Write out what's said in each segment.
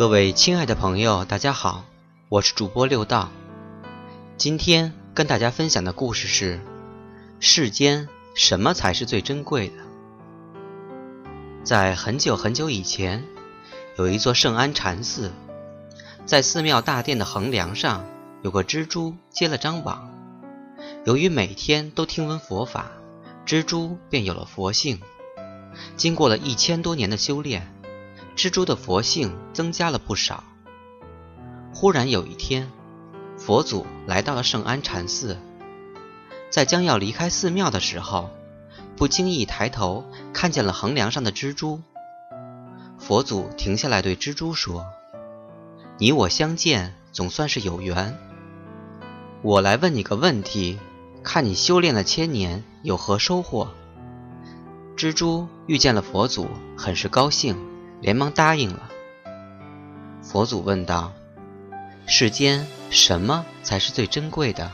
各位亲爱的朋友，大家好，我是主播六道。今天跟大家分享的故事是：世间什么才是最珍贵的？在很久很久以前，有一座圣安禅寺，在寺庙大殿的横梁上有个蜘蛛结了张网。由于每天都听闻佛法，蜘蛛便有了佛性。经过了一千多年的修炼。蜘蛛的佛性增加了不少。忽然有一天，佛祖来到了圣安禅寺，在将要离开寺庙的时候，不经意抬头看见了横梁上的蜘蛛。佛祖停下来对蜘蛛说：“你我相见，总算是有缘。我来问你个问题，看你修炼了千年有何收获？”蜘蛛遇见了佛祖，很是高兴。连忙答应了。佛祖问道：“世间什么才是最珍贵的？”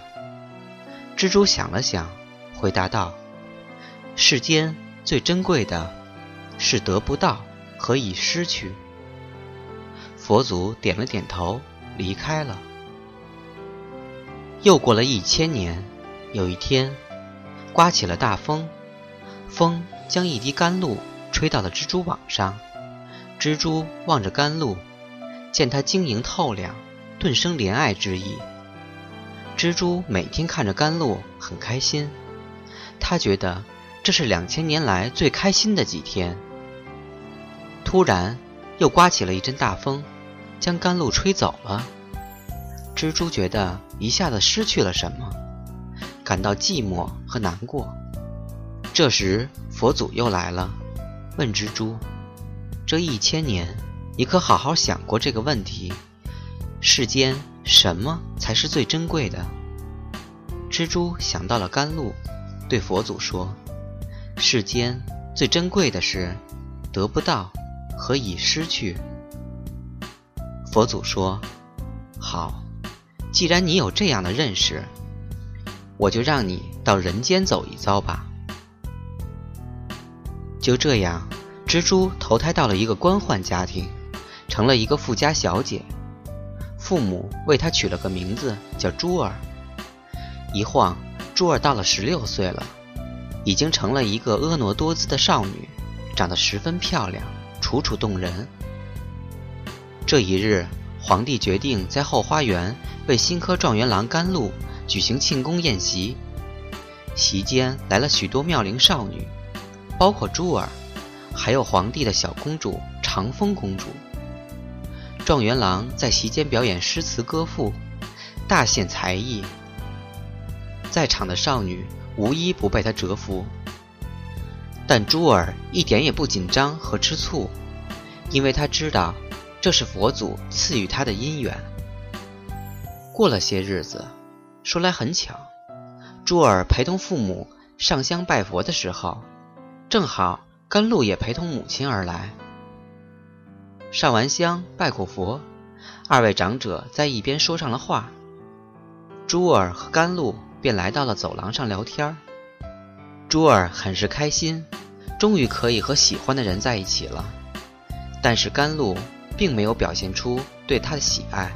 蜘蛛想了想，回答道：“世间最珍贵的，是得不到和已失去。”佛祖点了点头，离开了。又过了一千年，有一天，刮起了大风，风将一滴甘露吹到了蜘蛛网上。蜘蛛望着甘露，见它晶莹透亮，顿生怜爱之意。蜘蛛每天看着甘露很开心，他觉得这是两千年来最开心的几天。突然，又刮起了一阵大风，将甘露吹走了。蜘蛛觉得一下子失去了什么，感到寂寞和难过。这时，佛祖又来了，问蜘蛛。这一千年，你可好好想过这个问题：世间什么才是最珍贵的？蜘蛛想到了甘露，对佛祖说：“世间最珍贵的是得不到和已失去。”佛祖说：“好，既然你有这样的认识，我就让你到人间走一遭吧。”就这样。蜘蛛投胎到了一个官宦家庭，成了一个富家小姐。父母为她取了个名字叫珠儿。一晃，珠儿到了十六岁了，已经成了一个婀娜多姿的少女，长得十分漂亮，楚楚动人。这一日，皇帝决定在后花园为新科状元郎甘露举行庆功宴席。席间来了许多妙龄少女，包括珠儿。还有皇帝的小公主长风公主。状元郎在席间表演诗词歌赋，大显才艺。在场的少女无一不被他折服。但珠儿一点也不紧张和吃醋，因为她知道这是佛祖赐予她的姻缘。过了些日子，说来很巧，珠儿陪同父母上香拜佛的时候，正好。甘露也陪同母亲而来。上完香，拜过佛，二位长者在一边说上了话。珠儿和甘露便来到了走廊上聊天。珠儿很是开心，终于可以和喜欢的人在一起了。但是甘露并没有表现出对他的喜爱。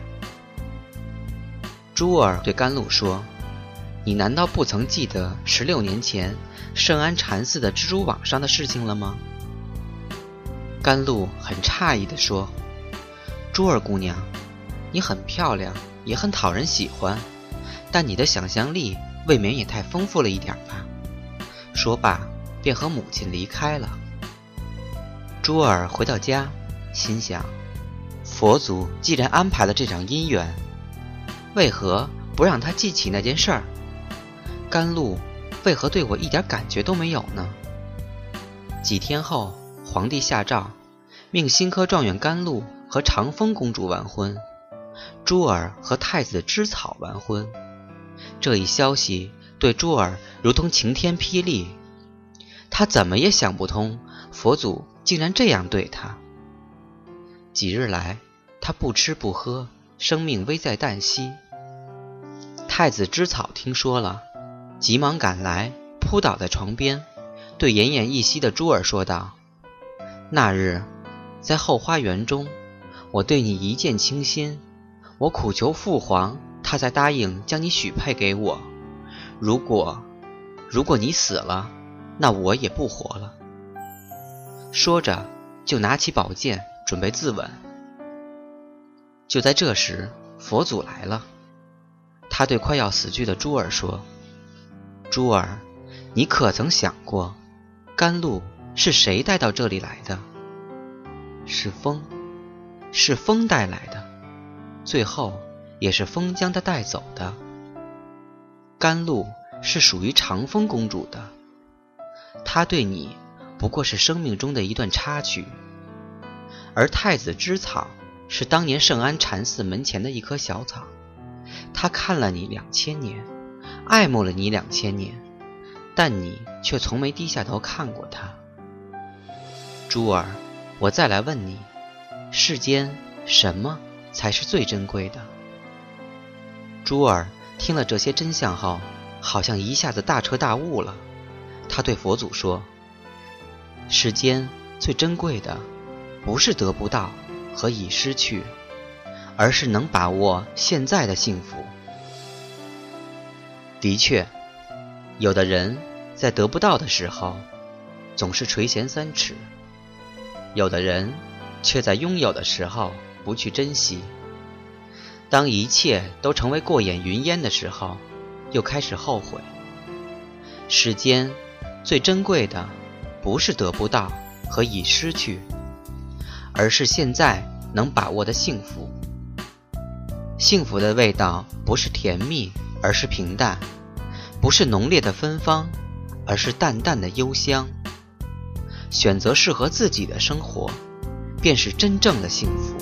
珠儿对甘露说：“你难道不曾记得十六年前？”圣安禅寺的蜘蛛网上的事情了吗？甘露很诧异地说：“珠儿姑娘，你很漂亮，也很讨人喜欢，但你的想象力未免也太丰富了一点吧？”说罢，便和母亲离开了。珠儿回到家，心想：佛祖既然安排了这场姻缘，为何不让他记起那件事儿？甘露。为何对我一点感觉都没有呢？几天后，皇帝下诏，命新科状元甘露和长风公主完婚，珠儿和太子芝草完婚。这一消息对珠儿如同晴天霹雳，他怎么也想不通，佛祖竟然这样对他。几日来，他不吃不喝，生命危在旦夕。太子芝草听说了。急忙赶来，扑倒在床边，对奄奄一息的珠儿说道：“那日，在后花园中，我对你一见倾心，我苦求父皇，他才答应将你许配给我。如果，如果你死了，那我也不活了。说着，就拿起宝剑准备自刎。就在这时，佛祖来了，他对快要死去的珠儿说：“珠儿，你可曾想过，甘露是谁带到这里来的？是风，是风带来的，最后也是风将它带走的。甘露是属于长风公主的，她对你不过是生命中的一段插曲，而太子之草。”是当年圣安禅寺门前的一棵小草，他看了你两千年，爱慕了你两千年，但你却从没低下头看过他。珠儿，我再来问你，世间什么才是最珍贵的？珠儿听了这些真相后，好像一下子大彻大悟了。他对佛祖说：“世间最珍贵的，不是得不到。”和已失去，而是能把握现在的幸福。的确，有的人在得不到的时候总是垂涎三尺，有的人却在拥有的时候不去珍惜。当一切都成为过眼云烟的时候，又开始后悔。世间最珍贵的，不是得不到和已失去。而是现在能把握的幸福。幸福的味道不是甜蜜，而是平淡；不是浓烈的芬芳，而是淡淡的幽香。选择适合自己的生活，便是真正的幸福。